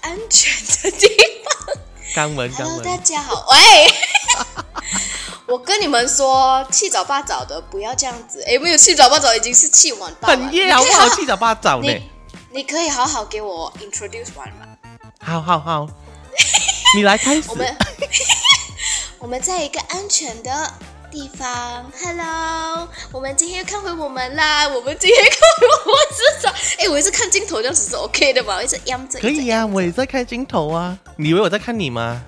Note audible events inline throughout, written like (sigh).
安全的地方。肛门，肛 Hello，大。家好，喂。(laughs) 我跟你们说，七早八早的不要这样子。诶，没有七早八早，已经是七晚八晚。很夜好不好？七早八早呢你。你可以好好给我 introduce 完吗？好好好，(laughs) 你来开始我。们 (laughs) 我们在一个安全的地方，Hello，我们今天又看回我们啦。我们今天看回我们至少，哎，我一直看镜头这样子是 OK 的吧？我一直央着，可以呀、我也在看镜头啊。你以为我在看你吗？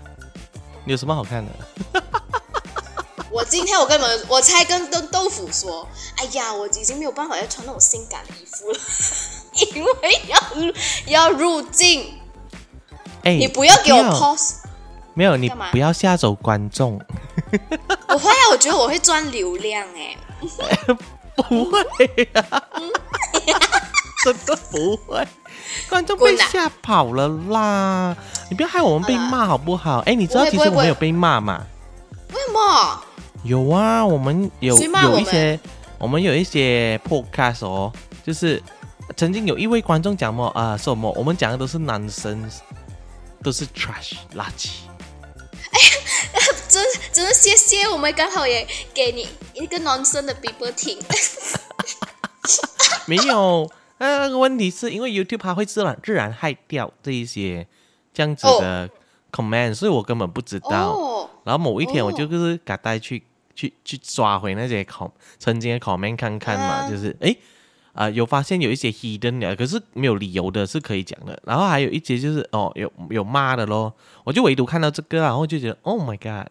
你有什么好看的？(laughs) 我今天我跟你们，我才跟豆豆腐说，哎呀，我已经没有办法要穿那种性感的衣服了，(laughs) 因为要要入镜，哎，你不要给我 pose。没有，你不要吓走观众。(laughs) 我会啊，我觉得我会赚流量哎、(laughs) 不会啊，(laughs) 真的不会。观众被吓跑了啦！你不要害我们被骂好不好？哎，你知道其实我们有被骂吗？为什么？有啊，我们有有一些，我们有一些 podcast 哦，就是曾经有一位观众讲么啊、什么，我们讲的都是男生，都是 trash 垃圾。真真的谢谢，我们刚好也给你一个男生的 people 听。(laughs) 没有，那个问题是因为 YouTube 它会自然自然害掉这一些这样子的 comment，、所以我根本不知道。哦，然后某一天哦我就就是赶带去、去去抓回那些 com 曾经的 comment 看看嘛，啊就是诶啊、有发现有一些 hidden 的，可是没有理由的，是可以讲的。然后还有一些就是哦有有骂的咯，我就唯独看到这个，然后就觉得 Oh my god，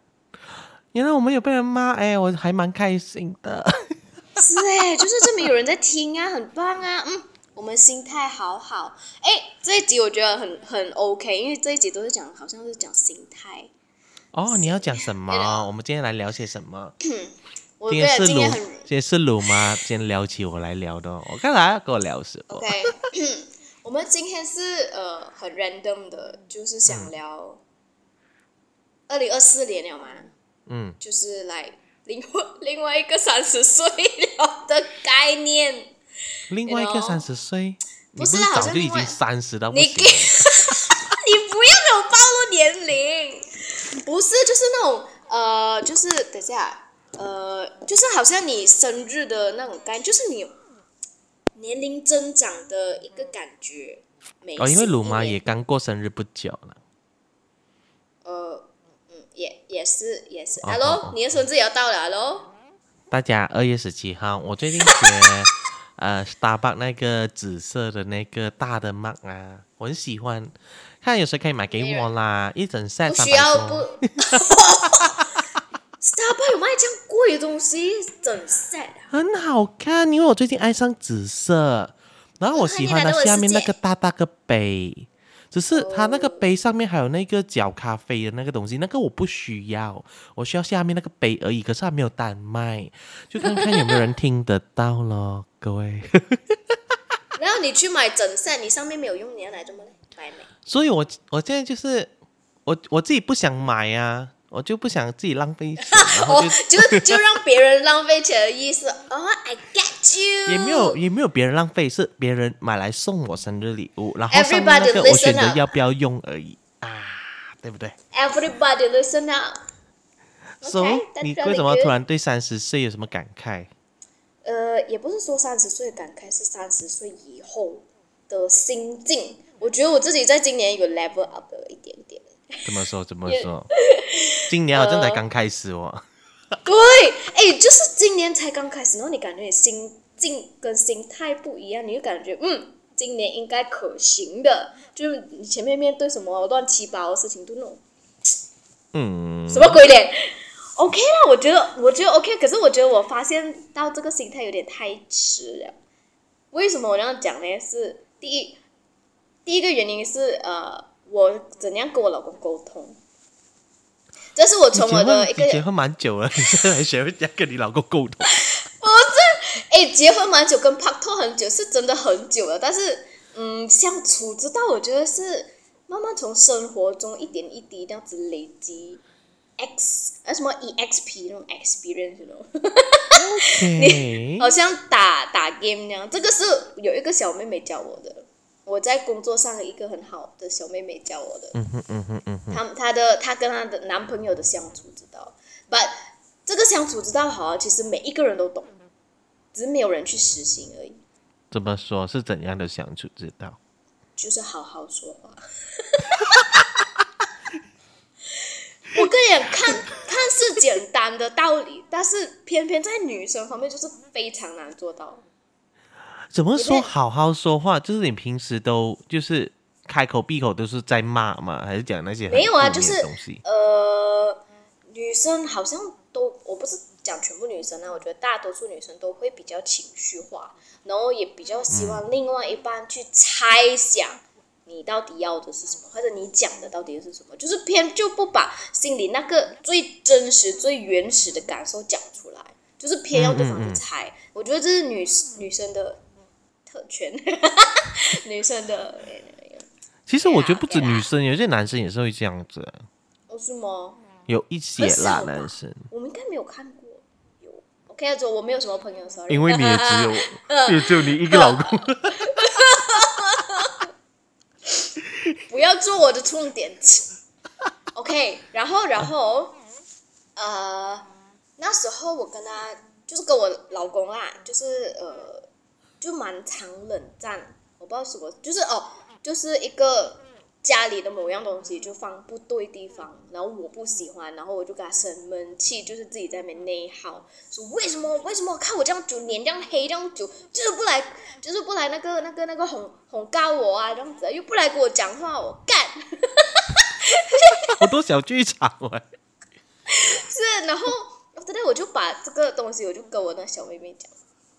原来我们有被人骂，哎，我还蛮开心的。是哎，就是证明有人在听啊，很棒啊，嗯，我们心态好好。哎，这一集我觉得很很 OK，因为这一集都是讲好像是讲心态。哦，你要讲什么？我们今天来聊些什么？今天是鲁，今天是鲁吗？今天聊起我来聊的哦，我看来要跟我聊什么？OK，(coughs) 我们今天是呃很 random 的，就是想聊二零二四年了嘛，嗯，就是来另外另外一个三十岁了的概念。另外一个三十岁，不是早就已经三十到不你行给，(laughs) 你不要给我暴露年龄，不是，就是那种呃，就是等一下，呃，就是好像你生日的那种概念，就是你年龄增长的一个感觉。没哦，因为鲁妈也刚过生日不久了。也也是也是哦，Hello，、哦哦你的生日也要到了，Hello，大家二月十七号，我最近学 (laughs) 呃 Starbucks 那个紫色的那个大的 mug 啊，我很喜欢，看有谁可以买给我啦，一整 set 不需要。不。(laughs) Starbucks 有卖这样贵的东西，整 set 啊！很好看，因为我最近爱上紫色，然后我喜欢它下面那个大大个杯，只是它那个杯上面还有那个搅咖啡的那个东西，那个我不需要，我需要下面那个杯而已。可是它没有单卖，就看看有没有人听得到咯，各位。然后你去买整 set，你上面没有用，你要来这么买没？所以我我现在就是我我自己不想买啊，我就不想自己浪费钱，(laughs) 然后哦就，就就让别人浪费钱的意思。哦，I get you。也没有也没有别人浪费，是别人买来送我生日礼物，然后上面 Everybody 那个我选择要不要用而已啊，对不对 Everybody listen up。？So that's 你为什么突然对三十岁有什么感慨？呃，也不是说三十岁的感慨，是三十岁以后的心境。我觉得我自己在今年有 level up 了一点点。怎么说？怎么说？今年好像才刚开始哦。对，哎，就是今年才刚开始，然后你感觉你心境跟心态不一样，你就感觉嗯，今年应该可行的。就是你前面面对什么乱七八糟的事情，都那种嗯，什么鬼脸？OK 啦，我觉得我觉得 OK，可是我觉得我发现到这个心态有点太迟了。为什么我这样讲呢？是第一，第一个原因是呃，我怎样跟我老公沟通，这是我从我的一个结婚蛮久了，你现在还学会怎样跟你老公沟通？不是哎，结婚蛮久，跟拍拖很久，是真的很久了。但是，嗯，相处之道，我觉得是慢慢从生活中一点一滴这样子累积 x 呃什么 exp 那种 experience，you know，OK，(laughs) 好像打打 game 那样。这个是有一个小妹妹教我的。我在工作上一个很好的小妹妹教我的。嗯哼嗯哼嗯哼，她她的她跟她的男朋友的相处之道，but 这个相处之道好啊，其实每一个人都懂，只是没有人去实行而已。怎么说是怎样的相处之道？就是好好说话。(laughs) 我个人，看看是简单的道理，但是偏偏在女生方面就是非常难做到。怎么说好好说话？就是你平时都就是开口闭口都是在骂吗？还是讲那些没有啊，就是？呃，女生好像都，我不是讲全部女生啊，我觉得大多数女生都会比较情绪化，然后也比较希望另外一半去猜想你到底要的是什么，或者你讲的到底是什么，就是偏就不把心里那个最真实、最原始的感受讲出来，就是偏要对方去猜。我觉得这是女女生的特权，女生的。(laughs) 其实我觉得不止女生，有些男生也是会这样子，哦，是吗？有一些啦男生，我们应该没有看过。有，OK，啊，我没有什么朋友，sorry。因为你也只有 (laughs) 也只有你一个老公。(laughs) 不要做我的重点。OK，然后然后呃，那时候我跟他就是跟我老公啊，就是呃，就蛮常冷战。我不知道什么，就是哦，就是一个家里的某样东西就放不对地方，然后我不喜欢，然后我就跟他生闷气，就是自己在那边内耗，说为什么为什么看我这样久，脸这样黑这样久，就是不来，就是不来那个那个那个哄哄告我啊，这样子又不来跟我讲话，我干。好多小剧场哎，(laughs) 是，然后真的我就把这个东西，我就跟我那小妹妹讲，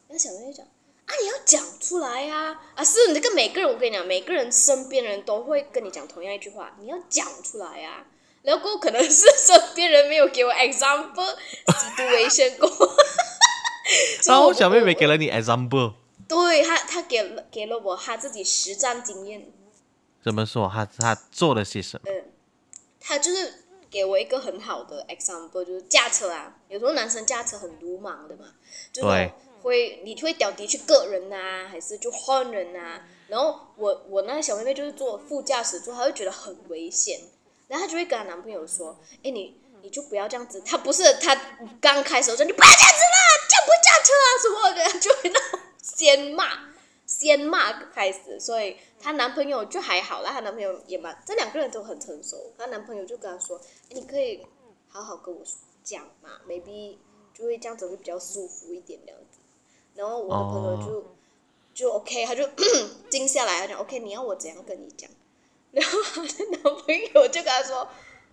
那小妹妹讲啊，你要讲出来呀、啊，是你这个每个人，我跟你讲，每个人身边人都会跟你讲同样一句话，你要讲出来呀、然后过后可能是身边人没有给我 example situation 过，(laughs) 然后我小妹妹我给了你 example，对他他给了给了我她自己实战经验，怎么说？她她做了些什么？嗯，她就是给我一个很好的 example，就是驾车啊，有时候男生驾车很鲁莽的嘛，就是会你会屌的去个人呐、还是就换人呐、然后我我那个小妹妹就是坐副驾驶座，她会觉得很危险，然后她就会跟她男朋友说：“哎，你你就不要这样子。”她不是她刚开始的时候你不要这样子啦，这样不驾车啊什么的，就会那种先骂。先骂开始，所以她男朋友就还好啦，她男朋友也蛮，这两个人都很成熟。她男朋友就跟她说：“你可以好好跟我讲嘛，maybe 就会这样子会比较舒服一点这样子。”然后我的朋友就、就 OK，他就 (coughs) 静下来，他讲 OK，你要我怎样跟你讲？然后她的男朋友就跟他说：“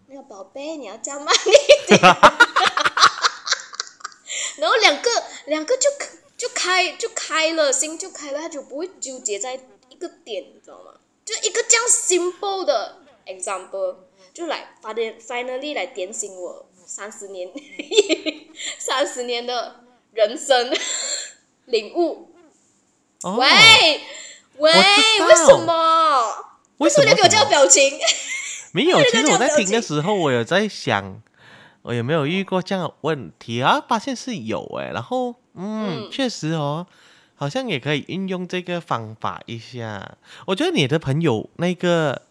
那个宝贝，你要加慢一点。” (laughs) 然后两个两个就就开就开了心就开了，他就不会纠结在一个点，你知道吗？就一个这样 simple 的 example，就来发点 finally 来点醒我三十年 (laughs) 三十年的人生领悟。哦，喂喂，为什么？为什么你给我这样什么表情？(laughs) 没有，其实我在听的时候，我有在想，我有没有遇过这样的问题啊？发现是有哎，然后嗯，嗯确实哦，好像也可以运用这个方法一下。我觉得你的朋友那个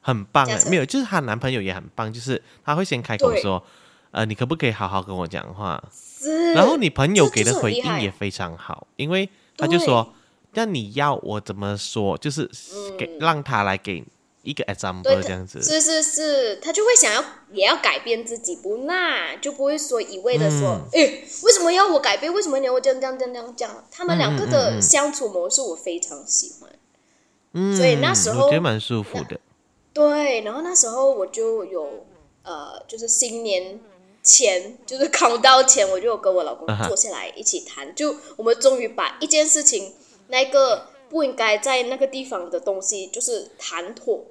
很棒哎，没有，就是她男朋友也很棒，就是他会先开口对说，呃，你可不可以好好跟我讲话？是，然后你朋友给的回应也非常好，因为他就说，那你要我怎么说，就是给、嗯让他来给一个 example 这样子。是是是，他就会想要也要改变自己，不那就不会说一味的说，嗯诶、为什么要我改变？为什么你要我这样这样这样这样这样？他们两个的嗯相处模式我非常喜欢。嗯，所以那时候我觉得蛮舒服的。对，然后那时候我就有呃，就是新年前，就是考到前，我就跟我老公坐下来一起谈，就我们终于把一件事情，那个不应该在那个地方的东西，就是谈妥。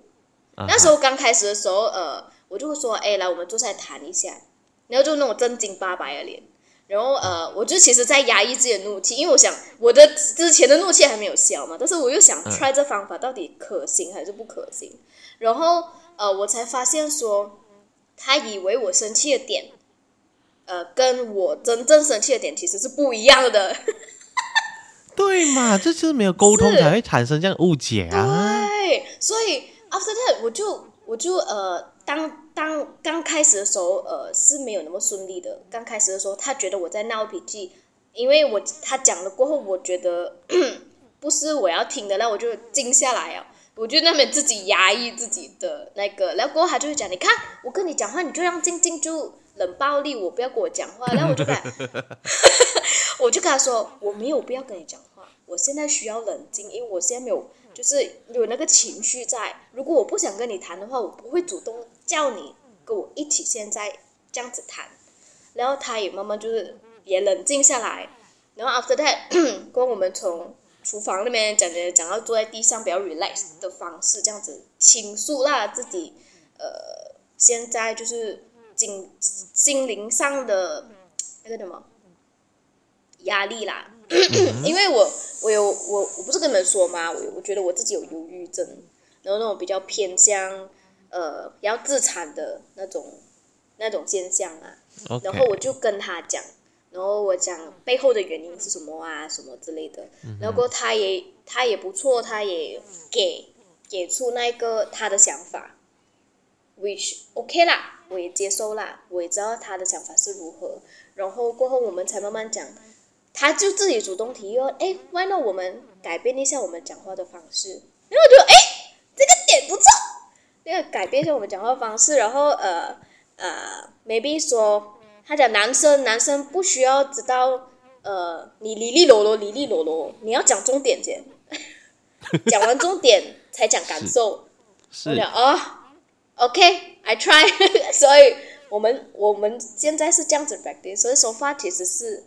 啊那时候刚开始的时候，呃，我就会说，哎，来，我们坐下来谈一下，然后就那种正经八百的脸。然后呃，我就其实，在压抑自己的怒气，因为我想我的之前的怒气还没有消嘛，但是我又想 try 这方法到底可行还是不可行。然后呃，我才发现说，他以为我生气的点，呃，跟我真正生气的点其实是不一样的。对嘛，(laughs) 这就是没有沟通才会产生这样误解啊。对，所以 after that 我就我就呃，当当刚开始的时候，呃是没有那么顺利的。刚开始的时候，他觉得我在闹脾气，因为我他讲了过后，我觉得 (coughs) 不是我要听的，那我就静下来啊。我就那边自己压抑自己的那个，然后过后他就会讲，你看我跟你讲话，你就让静静就冷暴力，我不要跟我讲话。(laughs) 然后我就跟，(laughs) 我就跟他说，我没有必要跟你讲话，我现在需要冷静，因为我现在没有，就是有那个情绪在。如果我不想跟你谈的话，我不会主动叫你跟我一起现在这样子谈。然后他也慢慢就是也冷静下来。然后 after that，跟我们从。厨房那边讲讲讲到坐在地上比较 relax 的方式，这样子倾诉啦自己，呃，现在就是心心灵上的那个什么压力啦，因为我我有我我不是跟你们说吗？我我觉得我自己有忧郁症，然后那种比较偏向呃比较自残的那种那种现象啊，然后我就跟他讲。然后我讲背后的原因是什么啊，什么之类的。然后他也他也不错，他也给给出那个他的想法，which OK 啦，我也接受啦，我也知道他的想法是如何。然后过后我们才慢慢讲，他就自己主动提议，哎，Why not 我们改变一下我们讲话的方式？然后我觉得哎，这个点不错，那个改变一下我们讲话方式，然后呃呃，maybe 说。他讲男生，男生不需要知道，呃，你哩哩啰啰，哩哩啰啰，你要讲重点先，讲完重点才讲感受。是。讲哦，OK，I try。(laughs) 所以我们我们现在是这样子 practice，所以说话其实是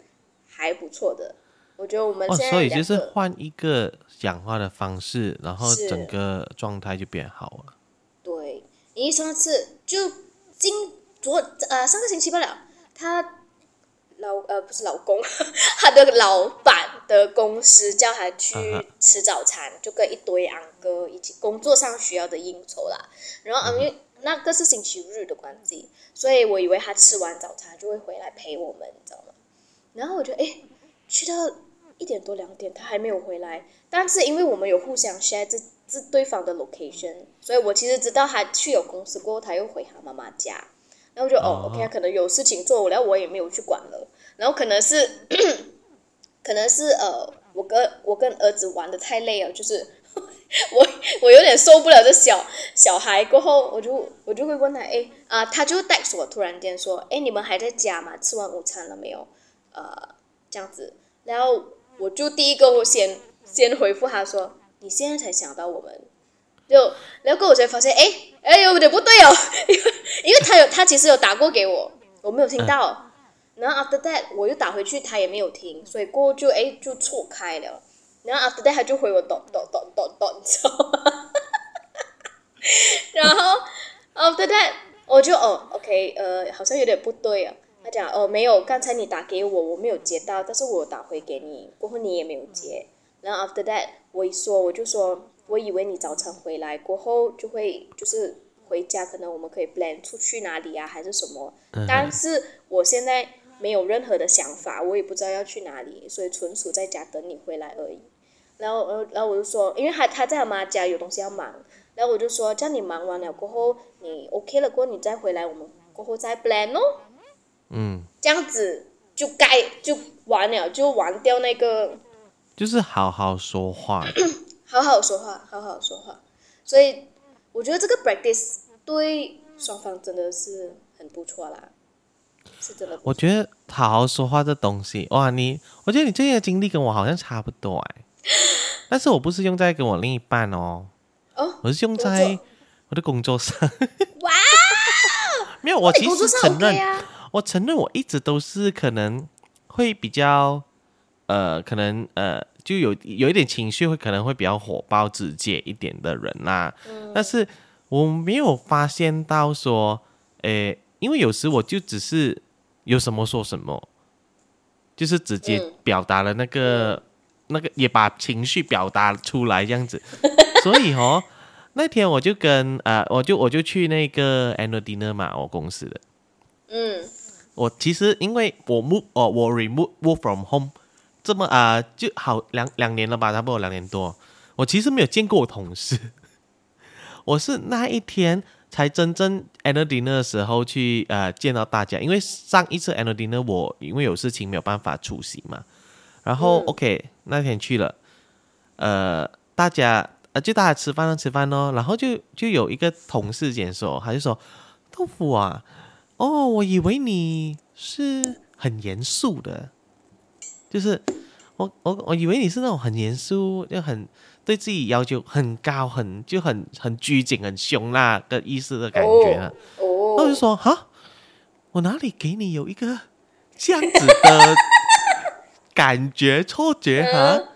还不错的。我觉得我们现在所以就是换一个讲话的方式，然后整个状态就变好了。对，因为上次就今昨呃上个星期不了。他老呃不是老公，(laughs) 他的老板的公司叫他去吃早餐，就跟一堆昂哥一起工作上需要的应酬啦。然后因为那个是星期日的关系，所以我以为他吃完早餐就会回来陪我们，你知道吗？然后我觉得哎，去到一点多两点他还没有回来，但是因为我们有互相 share 这这对方的 location，所以我其实知道他去有公司过后他又回他妈妈家。然后就哦，OK，可能有事情做，然后我也没有去管了。然后可能是，(clears throat) 可能是呃，我跟我跟儿子玩的太累了，就是 (laughs) 我我有点受不了这小小孩。过后我就我就会问他，哎啊，他就带我突然间说，哎，你们还在家吗？吃完午餐了没有？呃，这样子。然后我就第一个我先先回复他说，你现在才想到我们。就然后过我才发现，哎哎有点不对哦，因 (laughs) 为因为他有他其实有打过给我，我没有听到。然后 after that 我又打回去，他也没有听，所以过后就哎就错开了。然后 after that 他就回我咚咚咚咚咚，你知道吗？(laughs) 然后 after that 我就哦 OK 呃好像有点不对啊。他讲哦没有，刚才你打给我我没有接到，但是我打回给你过后你也没有接。然后 after that 我一说我就说。我以为你早晨回来过后就会就是回家，可能我们可以 plan 出去哪里啊，还是什么？但是我现在没有任何的想法，我也不知道要去哪里，所以纯属在家等你回来而已。然后，呃，然后我就说，因为他他在他妈家有东西要忙，然后我就说，叫你忙完了过后，你 OK 了过后，你再回来，我们过后再 plan 哦。嗯。这样子就该就完了，就完掉那个。就是好好说话。(coughs) 好好说话，好好说话，所以我觉得这个 practice 对双方真的是很不错啦，是真的。我觉得好好说话这东西，哇，你，我觉得你最近的经历跟我好像差不多哎，(laughs) 但是我不是用在跟我另一半哦，哦，我是用在我的工作上。哇，(laughs) 没有，我其实承认，我承认我一直都是可能会比较，呃，可能呃。就有有一点情绪会可能会比较火爆直接一点的人啦，但是我没有发现到说，诶，因为有时我就只是有什么说什么，就是直接表达了那个那个也把情绪表达出来这样子，(laughs) 所以哦，那天我就跟呃我就我就去那个 annual dinner 嘛，我公司的，嗯，我其实因为我 move 哦我 remove work from home。这么啊、就好两两年了吧，差不多两年多。我其实没有见过我同事，(laughs) 我是那一天才真正 annual dinner 的时候去呃见到大家，因为上一次 annual dinner 我因为有事情没有办法出席嘛，然后、嗯。OK 那天去了，呃，大家呃就大家吃饭了吃饭哦，然后就就有一个同事先说，他就说豆腐啊，哦，我以为你是很严肃的，就是我我我以为你是那种很严肃，就很对自己要求很高，很就很很拘谨、很凶辣的意思的感觉啊。然后我就哦，说哈，我哪里给你有一个这样子的 (laughs) 感觉错觉哈？嗯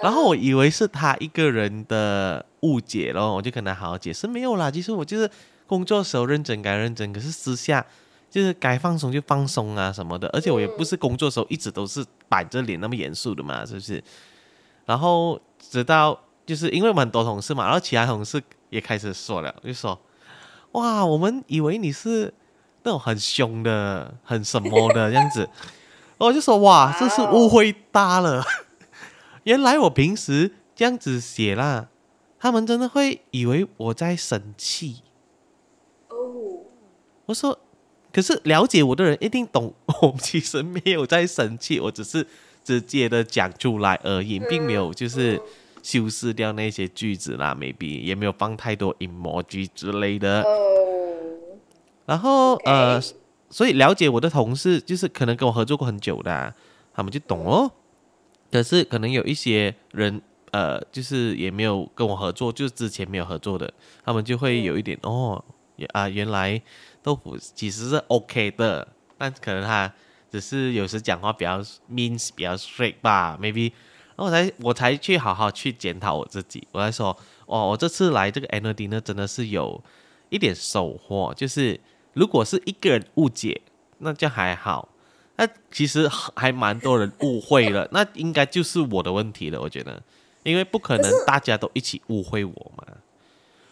然后我以为是他一个人的误解咯，我就跟他好好解释，没有啦，其实我就是工作时候认真该认真，可是私下就是该放松就放松啊什么的，而且我也不是工作时候一直都是板着脸那么严肃的嘛，是不是？然后直到就是因为我们很多同事嘛，然后其他同事也开始说了，就说哇，我们以为你是那种很凶的、很什么的这样子，我 (laughs) 就说哇，这是误会大了。(laughs) 原来我平时这样子写啦，他们真的会以为我在生气。哦，我说，可是了解我的人一定懂，我其实没有在生气，我只是 (laughs) 直接的讲出来而已，并没有就是修饰掉那些句子啦，maybe 也没有放太多 emoji 之类的。哦，然后呃，所以了解我的同事，就是可能跟我合作过很久的啊、他们就懂哦。可是可能有一些人，呃，就是也没有跟我合作，就是之前没有合作的，他们就会有一点、哦，也啊，原来豆腐其实是 OK 的，但可能他只是有时讲话比较 means 比较 straight 吧，maybe。然后我才我才去好好去检讨我自己，我在说，哦，我这次来这个 annual dinner 真的是有一点收获，就是如果是一个人误解，那就还好。那其实还蛮多人误会了，那应该就是我的问题了，我觉得，因为不可能大家都一起误会我嘛。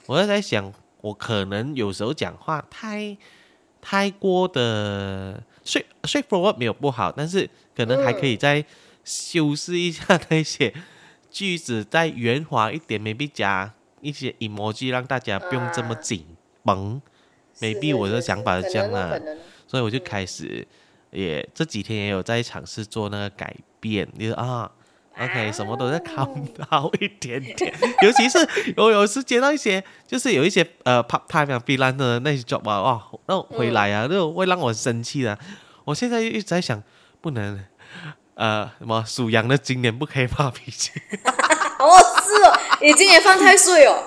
我在想，我可能有时候讲话太太过的 straight straightforward 没有不好，但是可能还可以再修饰一下那些句子，再圆滑一点，maybe 加一些 emoji，让大家不用这么啊紧绷。maybe 我的想法是可这样啦能哦可能所以我就开始也这几天也有在尝试做那个改变，就是啊，OK，什么都在看到一点点，尤其是我有时接到一些，就是有一些呃 part time 啊 freelance 的那些 job 啊，哇，那回来啊，那种会让我生气的。我现在一直在想，不能呃什么属羊的今年不可以发脾气，(laughs) 哦，是哦，你今年犯太岁哦。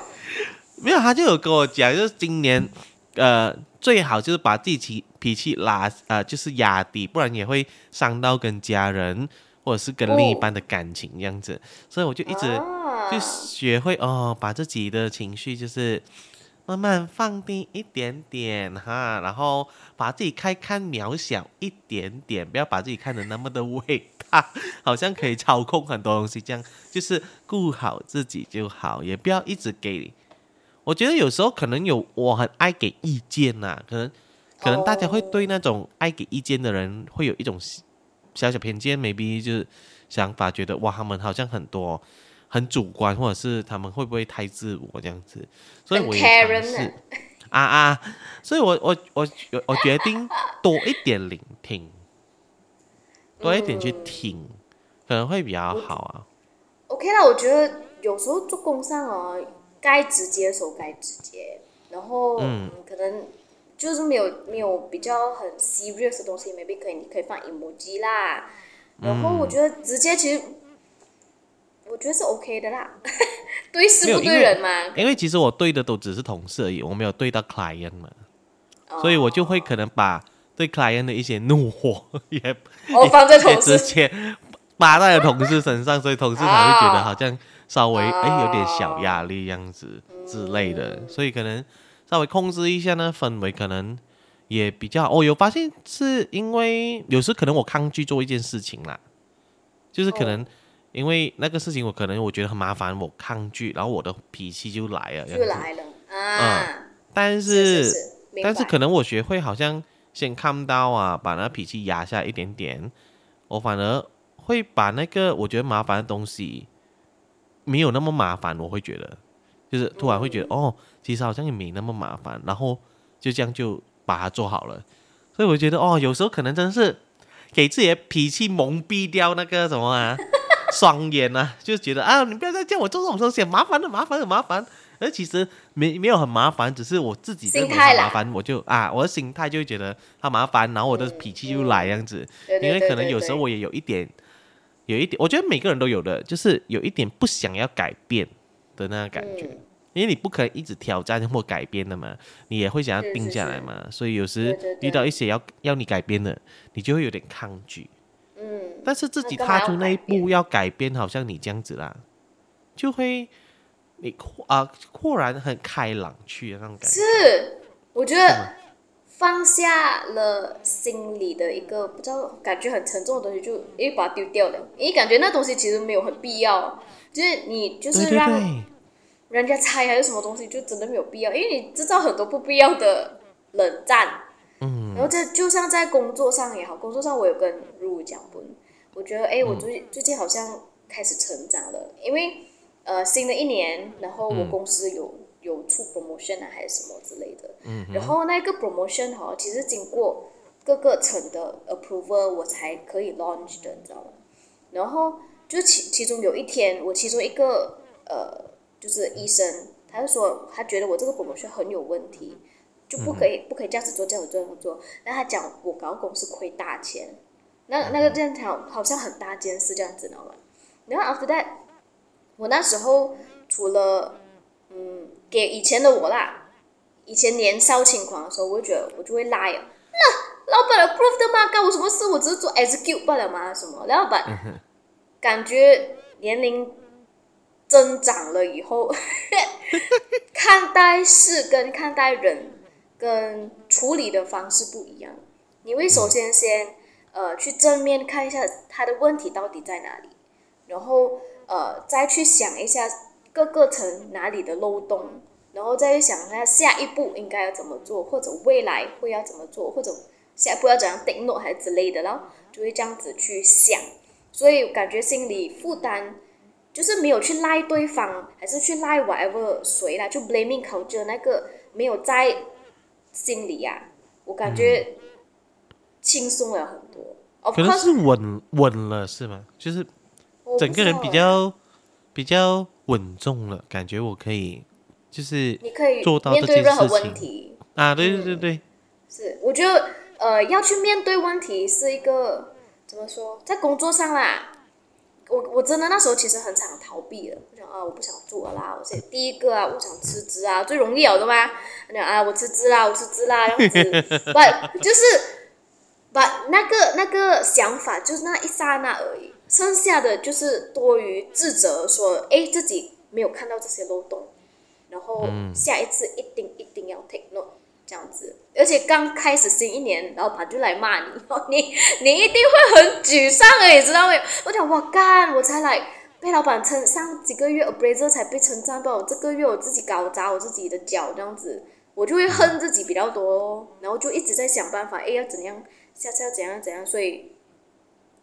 没有，他就有跟我讲，就是今年呃最好就是把自己脾脾气拉呃就是压低，不然也会伤到跟家人或者是跟另一半的感情这样子。所以我就一直啊就学会哦，把自己的情绪就是慢慢放低一点点哈，然后把自己开看渺小一点点，不要把自己看得那么的伟大，(laughs) 好像可以操控很多东西这样，就是顾好自己就好，也不要一直给。我觉得有时候可能有我很爱给意见呐、可能可能大家会对那种爱给意见的人会有一种小小偏见，maybe 就是想法，觉得哇，他们好像很多很主观，或者是他们会不会太自我这样子，所以我也尝试。啊啊，所以我我我我决定多一点聆听，多一点去嗯听，可能会比较好啊。OK 啦，我觉得有时候做工上哦，该直接的时候该直接，然后嗯可能就是没有没有比较很 serious 的东西，maybe 可以你可以放 emoji 啦，然后我嗯。觉得直接其实我觉得是 OK 的啦，对事不对人嘛，因为其实我对的都只是同事而已，我没有对到 client 嘛，所以我就会可能把对 client 的一些怒火 (laughs) 也哦放在同也直事接扒在了同事身上，所以同事才会觉得啊好像稍微哎、啊有点小压力这样子之类的，所以可能稍微控制一下呢氛围，可能也比较。我、有发现是因为有时可能我抗拒做一件事情啦，就是可能。因为那个事情，我可能我觉得很麻烦，我抗拒，然后我的脾气就来了，就来了。啊，但是但是可能我学会好像先看到啊，把那脾气压下一点点，我反而会把那个我觉得麻烦的东西没有那么麻烦，我会觉得就是突然会觉得、哦，其实好像也没那么麻烦，然后就这样就把它做好了。所以我觉得哦，有时候可能真的是给自己的脾气蒙蔽掉那个什么啊 (laughs) 双眼啊，就觉得啊，你不要再叫我做这种东西，麻烦的，麻烦的麻烦。而其实没没有很麻烦，只是我自己认为心态啦很麻烦，我就啊，我的心态就会觉得它麻烦，然后我的脾气就来这样子。因为可能有时候我也有一点，有一点，我觉得每个人都有的，就是有一点不想要改变的那个感觉。嗯因为你不可能一直挑战或改变的嘛，你也会想要定是是是下来嘛，所以有时遇到一些要要你改变的，你就会有点抗拒。嗯，但是自己踏出那一步要改变，好像你这样子啦，就会你豁啊豁然很开朗去的那种感觉。是，我觉得放下了心里的一个不知道感觉很沉重的东西，就诶把它丢掉了，因为感觉那东西其实没有很必要，就是你就是让，人家猜还是什么东西，就真的没有必要，因为你制造很多不必要的冷战。嗯，然后这就像在工作上也好，工作上我有跟如讲过，我觉得哎，我嗯。最最近好像开始成长了，因为呃新的一年，然后我嗯。公司有、有出 promotion 啊还是什么之类的，嗯然后那个 promotion 哈，其实经过各个层的 approval 我才可以 launch 的，你知道吗？然后就其其中有一天，我其中一个呃就是医生，他就说他觉得我这个 promotion 很有问题。就不可以、不可以这样子做，这样子做，这样子做。那他讲我搞公司亏大钱，那那个这样好好像很大件事这样子，你知道吗？然后 after that，我那时候除了嗯给以前的我啦，以前年少轻狂的时候，我就觉得我就会拉呀，那老板 approve 的嘛，干我什么事？我只是做 execute 罢了嘛，什么？然后把 (laughs) 感觉年龄增长了以后，(laughs) 看待事跟看待人跟处理的方式不一样。你会首先先呃去正面看一下他的问题到底在哪里，然后呃再去想一下各个层哪里的漏洞，然后再去想一下下一步应该要怎么做，或者未来会要怎么做，或者下一步要怎样 take note 还是之类的，然后就会这样子去想，所以感觉心理负担。就是没有去赖对方，还是去赖 whatever 谁啦，就 blaming culture 那个没有在心里呀、我感觉轻松了很多。Of 可能是稳稳了是吗？就是整个人比较比较稳重了，感觉我可以就是你可以做到面对任何问题。啊，对对对对，是，我觉得呃要去面对问题是一个怎么说，在工作上啦，我我真的那时候其实很想逃避的，我想啊我不想做了啦，我是第一个啊，我想辞职啊，最容易有的嘛，我讲啊我辞职啦，我辞职啦，这样子，(laughs) 不就是把那个那个想法就是那一刹那而已，剩下的就是多于自责说，哎自己没有看到这些漏洞，然后下一次一定一定要 take note。这样子，而且刚开始新一年，老板就来骂你，你 (laughs) 你一定会很沮丧的，你知道没有？我讲我干，我才来被老板称上几个月 appraiser 才被称赞到，我这个月我自己搞砸我自己的脚，这样子，我就会恨自己比较多哦，然后就一直在想办法，哎，要怎样，下次要怎样怎样，所以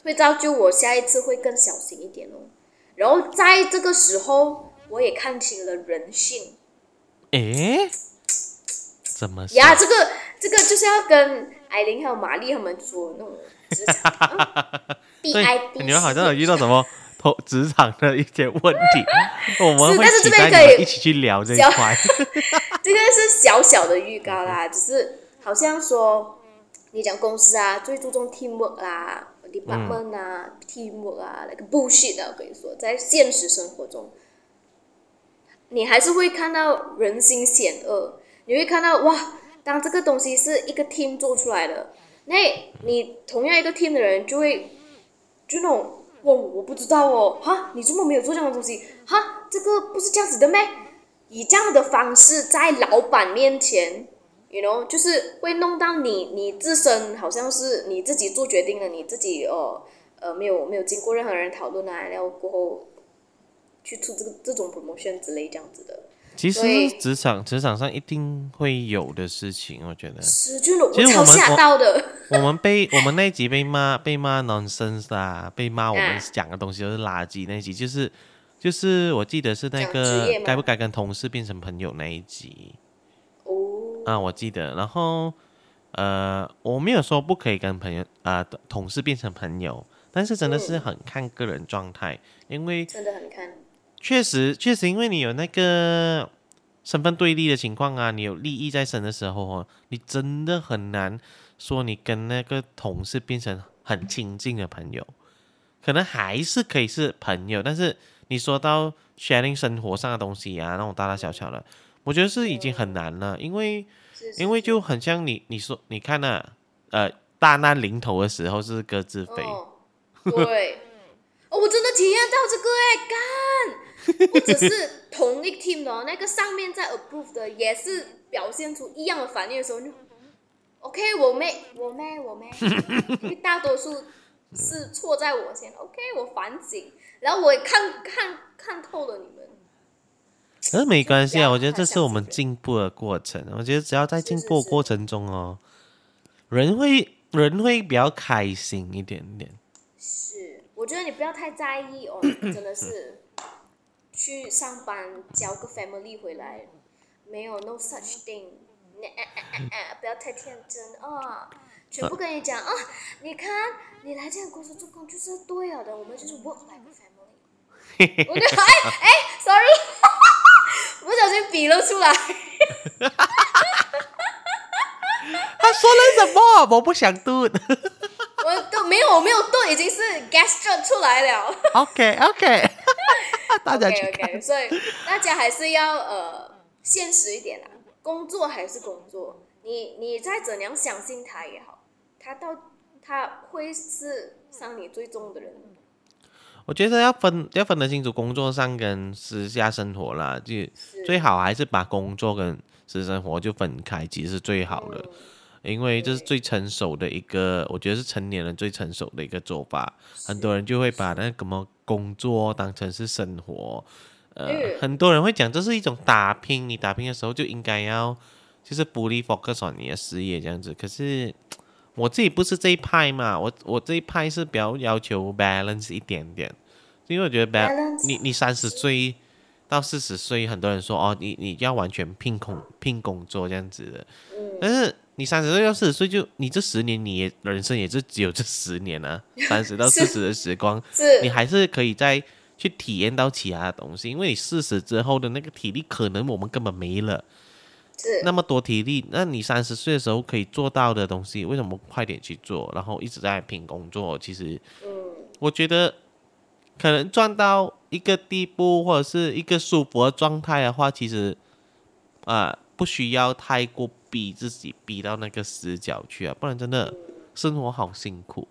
会造就我下一次会更小心一点哦。然后在这个时候，我也看清了人性。诶，怎么？呀，这个这个就是要跟艾琳还有玛丽他们说那种职场嗯 (laughs) B 对 I D，你们好像有遇到什么投职场的一些问题，(laughs) 我们会但是这期待边可以你们一起去聊这一小块。(laughs) 这个是小小的预告啦，只是好像说你讲公司啊，最注重 teamwork 啦，department 啊、teamwork 啊，那个 bullshit 啊，我跟你说，在现实生活中，你还是会看到人心险恶，你会看到哇，当这个东西是一个 team 做出来的，那你同样一个 team 的人就会就那种。哇，我不知道哦，哈，你怎么没有做这样的东西？哈，这个不是这样子的咩？以这样的方式在老板面前，you know，就是会弄到你你自身好像是你自己做决定了，你自己哦呃没有没有经过任何人讨论啊，然后过后去出这个这种 promotion 之类这样子的，其实职场职场上一定会有的事情，我觉得。是，就是我其实我们超吓到的。我们被我们那一集被骂被骂 nonsense 啊，被骂我们啊讲的东西都是垃圾那一集，就是就是我记得是那个该不该跟同事变成朋友那一集哦，啊，我记得。然后呃，我没有说不可以跟朋友啊、同事变成朋友，但是真的是嗯很看个人状态，因为真的很看。确实，确实，因为你有那个身份对立的情况啊，你有利益在身的时候哦，你真的很难说你跟那个同事变成很亲近的朋友，可能还是可以是朋友，但是你说到 sharing 生活上的东西啊，那种大大小小的，我觉得是已经很难了，因为因为就很像你你说你看啊，呃，大难临头的时候是各自飞，哦，对，(laughs) 哦，我真的体验到这个哎，干，不只是同一 team 的、哦，那个上面在 approve 的也是表现出一样的反应的时候，就 OK，我妹，我妹，我妹，(laughs) 因为大多数是错在我先，OK，我反省，然后我也看看看透了你们，可是没关系啊，我觉得这是我们进步的过程。我觉得只要在进步的过程中哦，人会人会比较开心一点点。是，我觉得你不要太在意哦，(coughs) 真的是去上班交个 family 回来，没有 no such thing，你、(laughs) 啊啊啊啊不要太天真啊、全部跟你讲啊，你看你来这样公司做工就是对了的，我们就是 work like family。(laughs) 我就哎哎，sorry，(laughs) 不小心比了出来。(laughs) 他说了什么？我不想读。我都没有，我没有动，已经是 gesture 出来了。OK OK，(laughs) 大家。OK，所以大家还是要呃现实一点啦，工作还是工作，你你再怎样相信他也好，他到他会是伤你最重的人。我觉得要分要分得清楚工作上跟私下生活啦，就最好还是把工作跟私生活就分开，其实是最好的。因为这是最成熟的一个，我觉得是成年人最成熟的一个做法。很多人就会把那个什么工作当成是生活，呃，嗯很多人会讲这是一种打拼，你打拼的时候就应该要就是 fully focus on 你的事业这样子。可是我自己不是这一派嘛，我我这一派是比较要求 balance 一点点，因为我觉得 bal Balance 你你三十岁到四十岁，很多人说哦，你你要完全拼工拼工作这样子的，但是你三十岁到四十岁，就你这十年，你也人生也就只有这十年啊，(laughs) 三十到四十的时光，你还是可以再去体验到其他的东西，因为你四十之后的那个体力，可能我们根本没了是那么多体力，那你三十岁的时候可以做到的东西，为什么不快点去做？然后一直在拼工作，其实嗯我觉得可能赚到一个地步或者是一个舒服的状态的话，其实啊、不需要太过逼自己逼到那个死角去啊，不然真的生活好辛苦。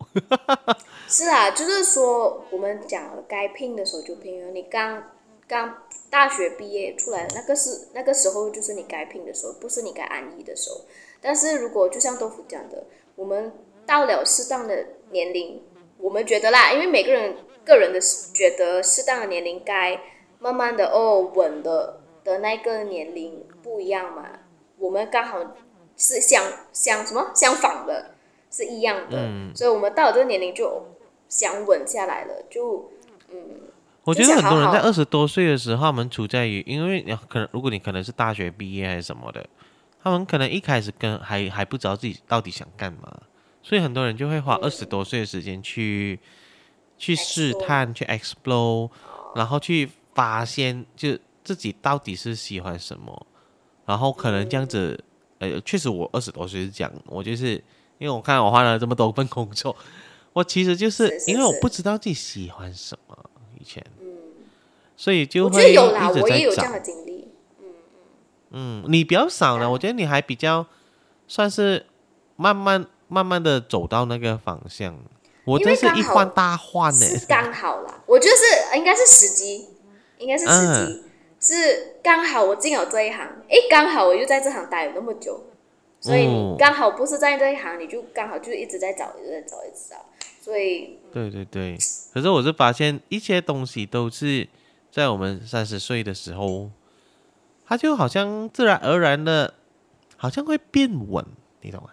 (laughs) 是啊，就是说我们讲该拼的时候就拼了。你刚刚大学毕业出来，那个是那个时候就是你该拼的时候，不是你该安逸的时候。但是如果就像豆腐讲的，我们到了适当的年龄，我们觉得啦，因为每个人个人的觉得适当的年龄该慢慢的哦稳的的那个年龄不一样嘛。我们刚好是相相什么相仿的，是一样的，所以我们到了这个年龄就想稳下来了，就我觉得很多人在二十多岁的时候，他们处在于，因为你可能如果你可能是大学毕业还是什么的，他们可能一开始跟还还不知道自己到底想干嘛，所以很多人就会花二十多岁的时间去去试探、去 explore，然后去发现就自己到底是喜欢什么，然后可能这样子，呃，确实我二十多岁是这样，我就是因为我看我换了这么多份工作，我其实就是。因为我不知道自己喜欢什么，以前，嗯。所以就会有啦，我也有这样。的经历。嗯，你比较少了，我觉得你还比较算是慢慢慢慢的走到那个方向。我因为真是一换大换呢。是刚好啦，我觉得是应该是时机，应该是时嗯。机，是刚好我进了这一行，诶，刚好我就在这行待了那么久，所以刚好不是在这一行，你就刚好就一直在找，一直在找，一直找，所以对对对，可是我是发现一些东西都是在我们三十岁的时候他就好像自然而然的，好像会变稳，你懂吗？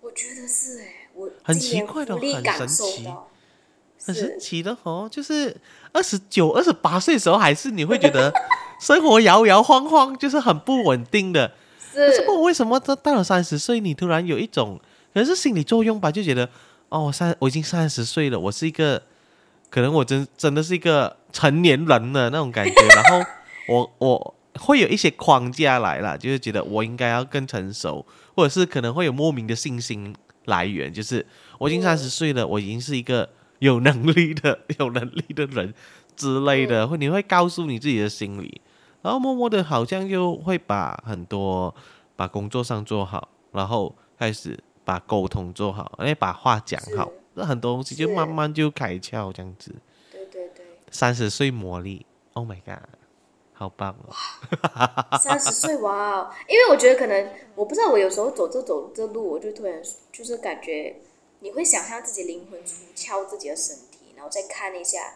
我觉得是哎，我很奇怪的很神奇。很神奇的哦，就是二十九、二十八岁的时候，还是你会觉得 (laughs) 生活摇摇晃晃，就是很不稳定的。可是是不为什么到到了三十岁，你突然有一种可能是心理作用吧，就觉得哦，我三我已经三十岁了，我是一个可能我真真的是一个成年人了那种感觉，(laughs) 然后我我会有一些框架来了，就是觉得我应该要更成熟，或者是可能会有莫名的信心来源，就是我已经三十岁了，我已经是一个有能力的 (laughs) 有能力的人之类的，会你会告诉你自己的心理。然后默默的，好像就会把很多把工作上做好，然后开始把沟通做好，哎，把话讲好，那很多东西就慢慢就开窍，这样子。对对对，三十岁魔力，Oh my god，好棒哦！三十岁哇哦！因为我觉得可能我不知道，我有时候走这走这路，我就突然就是感觉你会想象自己灵魂出窍自己的身体，然后再看一下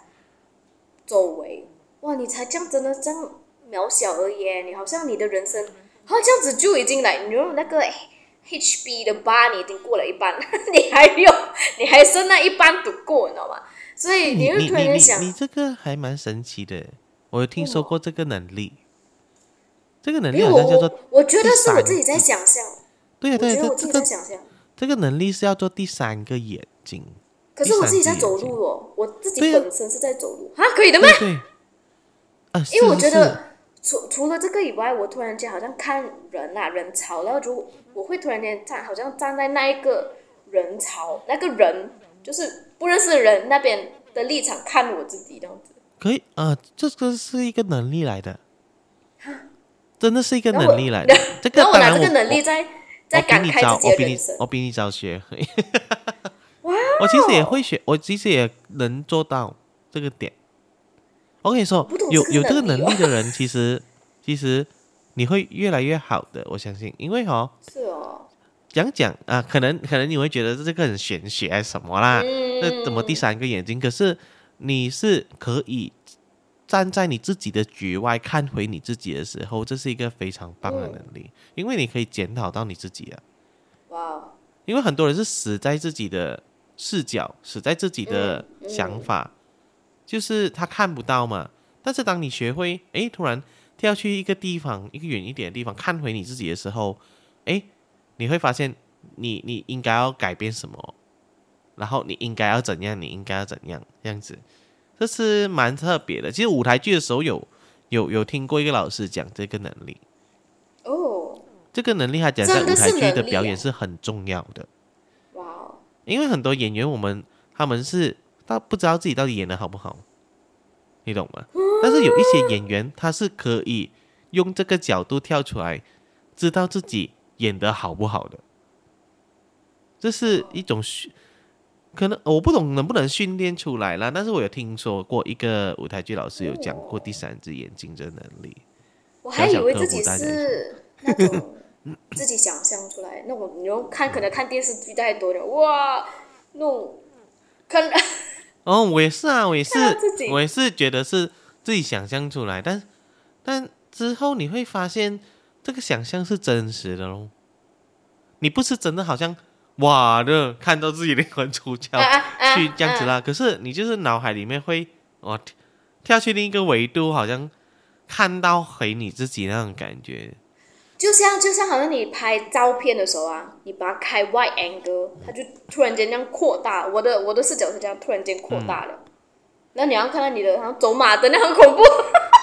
周围，哇，你才这样真的这样渺小而已，你好像你的人生好像这样子就已经来，你用那个 HB 的八你已经过了一半，(laughs) 你还有你还剩那一半不过，你知道吗？所以你会突然你你你这个还蛮神奇的，我有听说过这个能力，这个能力好像叫做我我觉得是我自己在想象，对呀对呀，我觉得我自己在想象。这个能力是要做第三个眼睛，可是我自己在走路哦，我自己本身是在走路。啊，可以的吗？对。对，啊，因为我觉得除除了这个以外，我突然间好像看人啊人潮，然后就我会突然间站，好像站在那一个人潮，那个人就是不认识的人那边的立场看我自己这样子。可以啊、这个是一个能力来的，真的是一个能力来的。(laughs) 这个我拿这个能力在在我比感慨，自己我比你的人生。我比你早学。(laughs) 哇哦，我其实也会学，我其实也能做到这个点。我跟你说有有这个能力的人，其实其实你会越来越好的，我相信。因为哦，是哦，讲讲啊，可能可能你会觉得这个很玄学还是什么啦，嗯，那怎么第三个眼睛？可是你是可以站在你自己的局外看回你自己的时候，这是一个非常棒的能力，因为你可以检讨到你自己啊。哇哦，因为很多人是死在自己的视角，死在自己的想法，就是他看不到嘛。但是当你学会，诶，突然跳去一个地方，一个远一点的地方，看回你自己的时候，诶，你会发现你你应该要改变什么，然后你应该要怎样，你应该要怎样，这样子，这是蛮特别的。其实舞台剧的时候有有有听过一个老师讲这个能力，哦，这个能力他讲在舞台剧的表演是很重要的。哇哦，因为很多演员，我们他们是他不知道自己到底演的好不好，你懂吗？但是有一些演员，他是可以用这个角度跳出来，知道自己演的好不好的。这是一种训，可能我不懂能不能训练出来啦。但是我有听说过一个舞台剧老师有讲过第三只眼睛这能力。我还以为自己是那种自己想象出来那种，你用看可能看电视剧太多了，哇，那种看哦，我也是啊，我也是我也是觉得是自己想象出来，但但之后你会发现这个想象是真实的咯。你不是真的好像哇的看到自己灵魂出窍啊啊去这样子啦，可是你就是脑海里面会哦跳跳去另一个维度，好像看到回你自己那种感觉。就像就像好像你拍照片的时候啊，你把它开 wide angle，它就突然间这样扩大。我的我的视角是这样，突然间扩大了。那、你要看到你的好像走马灯，那很恐怖。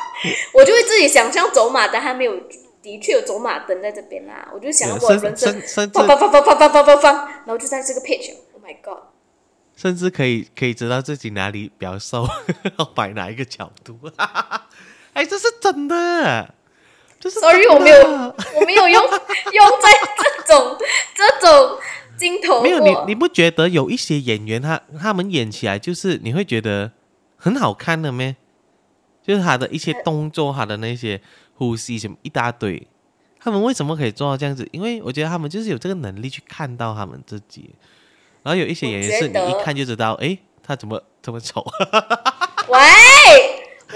(laughs) 我就会自己想象走马灯，还没有的确有走马灯在这边啦。我就想我的人生放放放放放放放放放，然后就在这个 pitch，Oh my god！甚至可以可以知道自己哪里比较瘦，要摆哪一个角度。哎，这是真的，Sorry，我没有我没有用 (laughs) 用在这种这种镜头。没有你，你不觉得有一些演员他他们演起来就是你会觉得很好看的咩？就是他的一些动作，他的那些呼吸什么一大堆，他们为什么可以做到这样子？因为我觉得他们就是有这个能力去看到他们自己。然后有一些演员是你一看就知道，诶，他怎么这么丑？(laughs) 喂，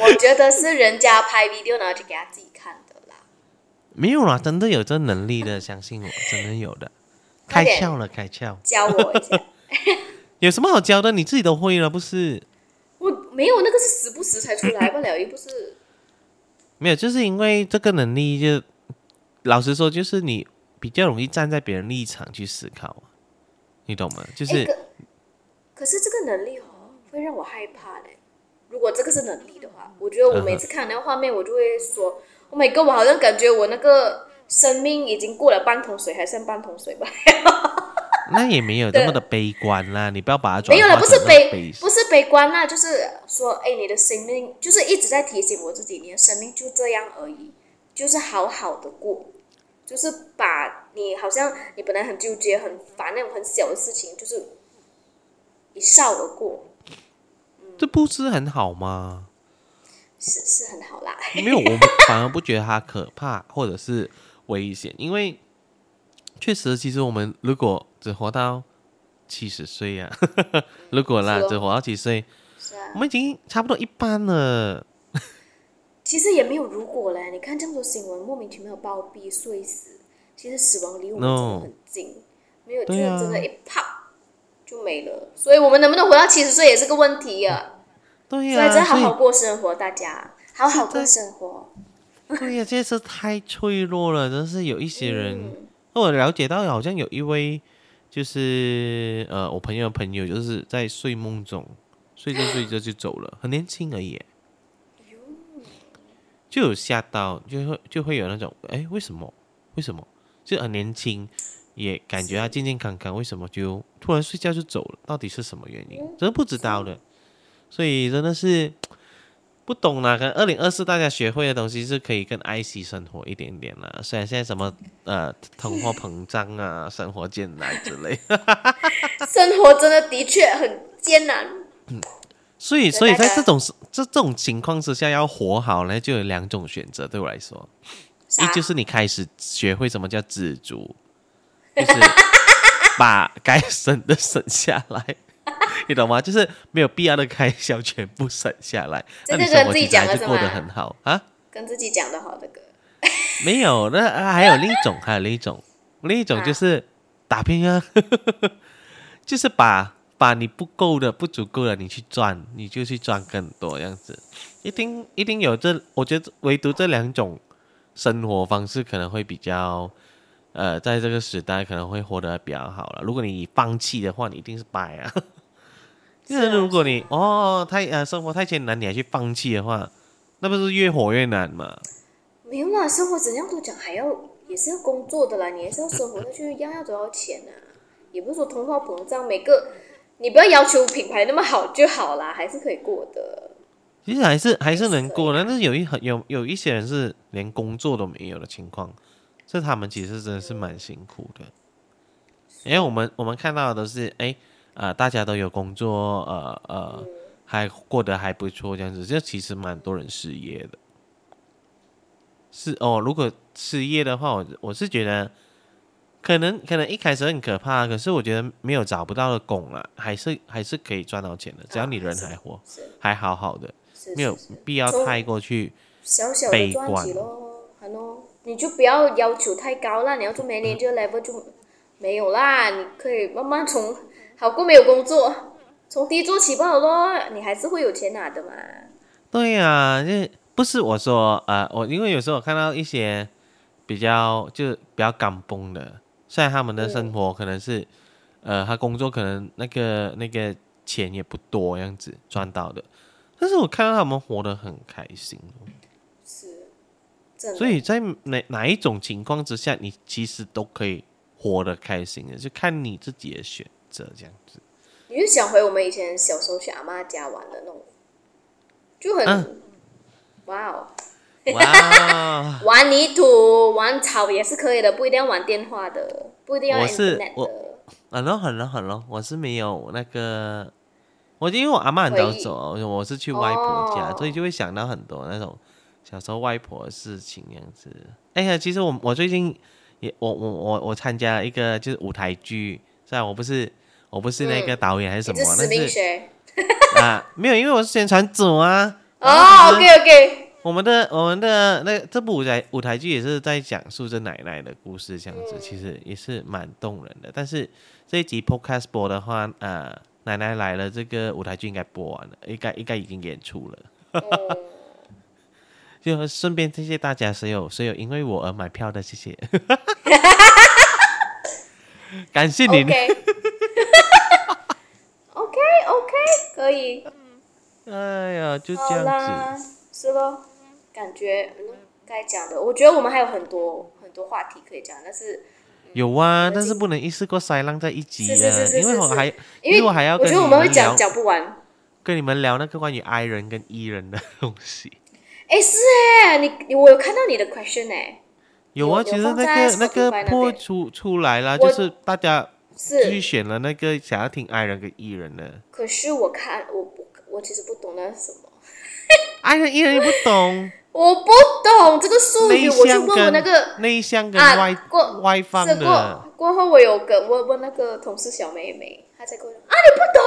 我觉得是人家拍 video 然后就给他自己看的啦。没有啦，真的有这能力的，相信我，真的有的。(laughs) 开窍了，开窍。教我一下。(laughs) 有什么好教的？你自己都会了，不是？我没有，那个是时不时才出来不了，又不是。没有，就是因为这个能力，就老实说，就是你比较容易站在别人立场去思考，你懂吗？就是。可是这个能力哦，会让我害怕嘞。如果这个是能力的话，我觉得我每次看那个画面，我就会说：“Oh my god！我好像感觉我那个生命已经过了半桶水，还剩半桶水吧。(laughs) ”那也没有这么的悲观啦，你不要把它没有了，不是悲，不是悲观啦，就是说，哎，你的生命就是一直在提醒我自己，你的生命就这样而已，就是好好的过，就是把你好像你本来很纠结、很烦那种很小的事情，就是一笑而过。这不是很好吗？是是很好啦。没有，我 (laughs) 反而不觉得它可怕或者是危险，因为确实，其实我们如果只活到七十岁呀，(laughs) 如果啦，只活到几岁，我们已经差不多一般了。(laughs) 其实也没有如果嘞，你看这么多新闻，莫名其妙暴毙、碎死，其实死亡离我们真的很近，没有，就是真的，一啪。就没了，所以我们能不能活到七十岁也是个问题呀。对呀，所以真好好过生活，大家好好过生活。(laughs) 对呀，这是太脆弱了，真是有一些人。我了解到，好像有一位，就是呃，我朋友的朋友，就是在睡梦中睡着睡着就走了，很年轻而已。就有吓到，就会就会有那种，哎，为什么？为什么？就很年轻。也感觉他健健康康，为什么就突然睡觉就走了？到底是什么原因？真的不知道的，所以真的是 (tsk) 不懂啦。跟二零二四大家学会的东西是可以跟爱惜生活一点点啦。虽然现在什么呃通货膨胀啊，(laughs) 生活艰难之类，(laughs) 生活真的的确很艰难。嗯，所以所以在这种这这种情况之下，要活好呢，就有两种选择。对我来说，一就是你开始学会什么叫知足。就是把该省的省下来，(laughs) 你懂吗？就是没有必要的开销全部省下来，(laughs) 那你生活其实还是过得很好。啊。跟自己讲的好的歌，(laughs) 没有，那还有另一种，还有另一种，另一种就是打拼啊，就是把把你不够的、不足够的，你去赚，你就去赚更多，这样子，一定一定有这，我觉得唯独这两种生活方式可能会比较。呃，在这个时代可能会活得比较好了。如果你放弃的话，你一定是败啊。就 (laughs) 是如果你哦太呃生活太艰难，你还去放弃的话，那不是越活越难吗？没有啊，生活怎样都讲，还要也是要工作的啦，你还是要生活下去，样样都要钱啊。也不是说通货膨胀，每个你不要要求品牌那么好就好啦，还是可以过的。其实还是还是能过的，但是有一很有有一些人是连工作都没有的情况。这他们其实真的是蛮辛苦的，因为我们我们看到的都是哎呃，大家都有工作，呃呃，还过得还不错这样子。这其实蛮多人失业的，是哦。如果失业的话，我我是觉得可能可能一开始很可怕，可是我觉得没有找不到的工了，还是还是可以赚到钱的，只要你人还活，还好好的，没有必要太过去悲观。你就不要要求太高了，你要做每年这个 level 就没有啦。你可以慢慢从好过没有工作，从低做起不好咯，你还是会有钱拿的嘛。对呀，就不是我说呃，我因为有时候我看到一些比较就比较刚崩的，虽然他们的生活可能是呃，他工作可能那个那个钱也不多样子赚到的，但是我看到他们活得很开心。所以在哪哪一种情况之下，你其实都可以活得开心的，就看你自己的选择这样子。你就想回我们以前小时候去阿妈家玩的那种，就很哇哦，哇，(laughs) 玩泥土、玩草也是可以的，不一定要玩电话的，不一定要。我是我，很咯很咯很咯，我是没有那个，我因为我阿妈很早走，我是去外婆家，所以就会想到很多那种。小时候外婆的事情样子，哎呀，其实我我最近也我我我我参加了一个就是舞台剧，虽然我不是我不是那个导演还是什么，但是 (laughs) 啊没有，因为我是宣传组啊。哦，OK OK。我们的我们的那这部舞台舞台剧也是在讲述着奶奶的故事，这样子其实也是蛮动人的。但是这一集 podcast 播的话，呃，奶奶来了这个舞台剧应该播完了，应该应该已经演出了。(laughs) 就顺便谢谢大家，所有所有因为我而买票的，谢谢。(laughs) 感谢您。OK (laughs) OK，可以。哎呀，就这样子。，是咯，感觉嗯该讲的，我觉得我们还有很多很多话题可以讲，但是有啊，但是不能一次过塞浪在一集啊是是，是是是因为我还因为我还要跟我觉得我你们讲聊讲不完。跟你们聊那个关于 I 人跟 E 人的东西。哎，是哎，你你我有看到你的 question 哎，有啊，其实那个那个破出出来了，就是大家是。去是，选了那个想要听爱人跟艺人的。可是我看我不我其实不懂那是什么，(laughs) 爱人艺人也不懂，我不懂这个术内语，我去向问我那个内向跟啊外过外放的，过过后，我有跟问问那个同事小妹妹，她在跟我说啊，你不懂。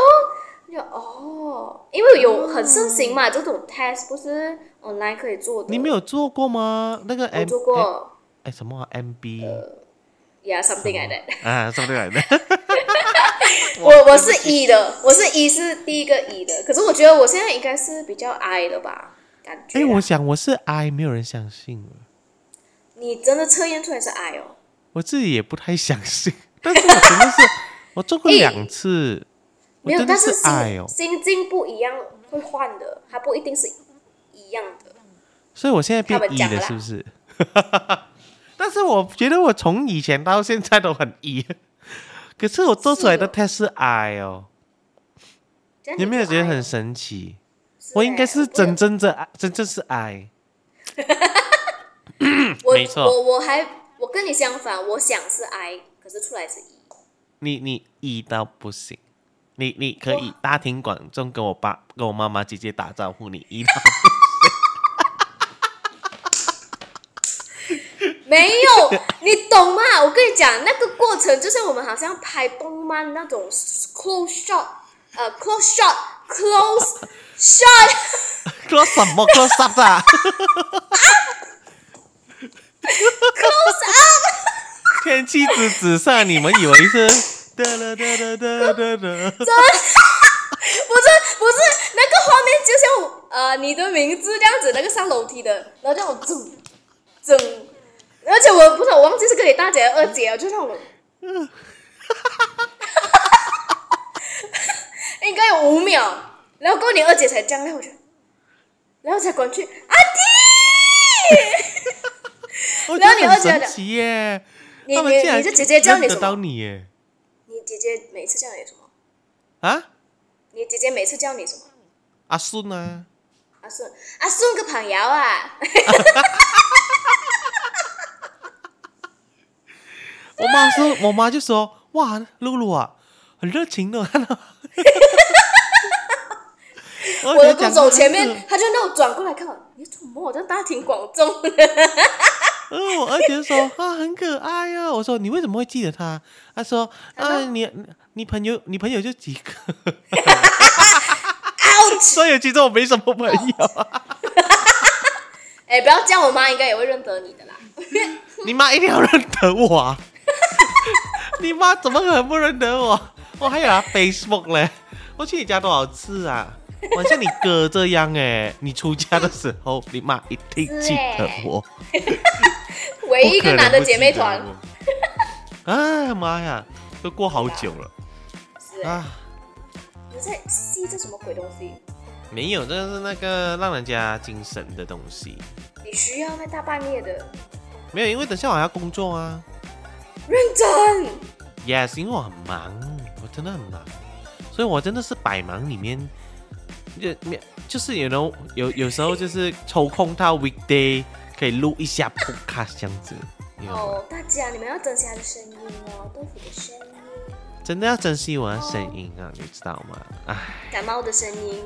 哦，因为有很盛行嘛，这种 test 不是 online 可以做的。你没有做过吗？那个 M 做过哎什么啊 MB，yeah，something like that。啊，什么来的？(laughs) 我我是 E 的，我是 E 是第一个 E 的，可是我觉得我现在应该是比较 I 的吧，感觉啊。哎，我想我是 I，没有人相信我。你真的测验出来是 I 哦。我自己也不太相信，但是我真的是我做过 (laughs) 诶两次，我没有，但是爱哦。心，心境不一样会换的，它不一定是一样的。所以我现在变他们 E 了，是不是？(laughs) 但是我觉得我从以前到现在都很一 (laughs) 可是我做出来的是 test 是 I 哦，你有没有觉得很神奇？我应该欸是真正的真正是 I，(laughs) 我没错。我我还我跟你相反，我想是 I，可是出来是 E。你你 E 到不行，你你可以大庭广众跟我爸跟我妈妈姐姐打招呼，你一到 (laughs) 没有，你懂吗？我跟你讲，那个过程就是我们好像拍动漫那种 close shot，呃，close shot，close shot，close (laughs) 什么 close up 啊？close up，(laughs) 天气之子上，你们以为是？哒啦哒啦哒哒哒。不是不是，那个画面就像呃你的名字这样子，那个上楼梯的，然后这样整整，而且我不是我忘记是跟你大姐二姐，就让我，嗯应该有五秒，然后过后你二姐才这样，然后我就，然后才滚去阿弟，(laughs) 我然后你二姐的耶！你你你这姐姐叫你什么？你耶！你姐姐每次叫你什么？啊，你姐姐每次叫你什么？阿顺啊，阿顺，阿顺个朋友啊，(laughs) 我妈说，我妈就说，哇，露露啊，很热情的。(laughs) 我我的公走前面，他就那种转过来看我，你怎么我在大庭广众？嗯，我二姐说啊，很可爱呀、我说你为什么会记得他？他说啊，你你朋友你朋友就几个，(laughs) 所以其实我没什么朋友啊。哎，不要叫我妈，应该也会认得你的啦。你妈一定要认得我啊！(laughs) 你妈怎么可能不认得我？我还有她 Facebook 嘞，我去你家多少次啊？(laughs) 我像你哥这样哎，你出家的时候，你妈一定记得我。(laughs) 唯一一个男的姐妹团不可能不记得我。啊妈呀，都过好久了是哎，啊！你在吸这什么鬼东西？没有，这是那个让人家精神的东西。你需要那大半夜的没有，因为等下我还要工作啊。认真。Yes，因为我很忙，我真的很忙，所以我真的是百忙里面，就没就是有 know 有有时候就是抽空到 weekday 可以录一下 podcast 这样子？哦，大家你们要珍惜他的声音哦，豆腐的声音，真的要珍惜我的声音啊，你知道吗？唉，感冒的声音。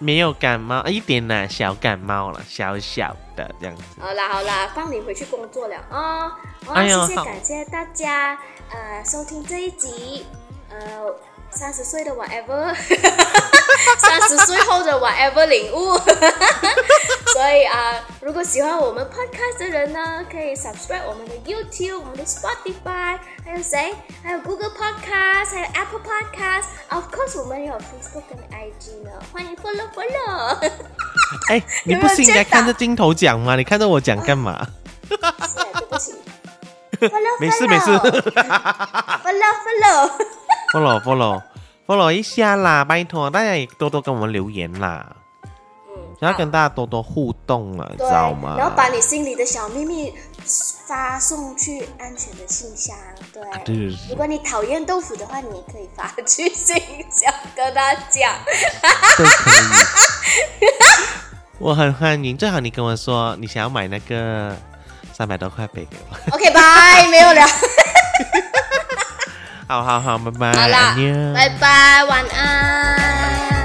没有感冒一点啦，小感冒了，小小的这样子。好啦好啦，放你回去工作了啊！哦，哎呦谢谢感谢大家呃收听这一集，呃三十岁的 whatever，(laughs) 三十岁后的 whatever 领悟。所以啊，如果喜欢我们 podcast 的人呢，可以 subscribe 我们的 YouTube、我们的 Spotify，还有谁？还有 Google Podcast，还有 Apple Podcast。Of course，我们有 Facebook 跟 IG 呢，欢迎 follow follow。哎，你不是应该看着镜头讲吗？你看着我讲干嘛？是啊，对不起。follow 没事没事 follow follow。follow follow 一下啦，拜托大家也多多跟我们留言啦，嗯，然后跟大家多多互动了，知，道吗？然后把你心里的小秘密发送去安全的信箱。对，对对对如果你讨厌豆腐的话，你也可以发去信箱跟他讲。都可以。我很欢迎，最好你跟我说你想要买那个三百多块贝给我。(laughs) OK，拜，没有了。(laughs) 好好好拜拜拜拜晚安。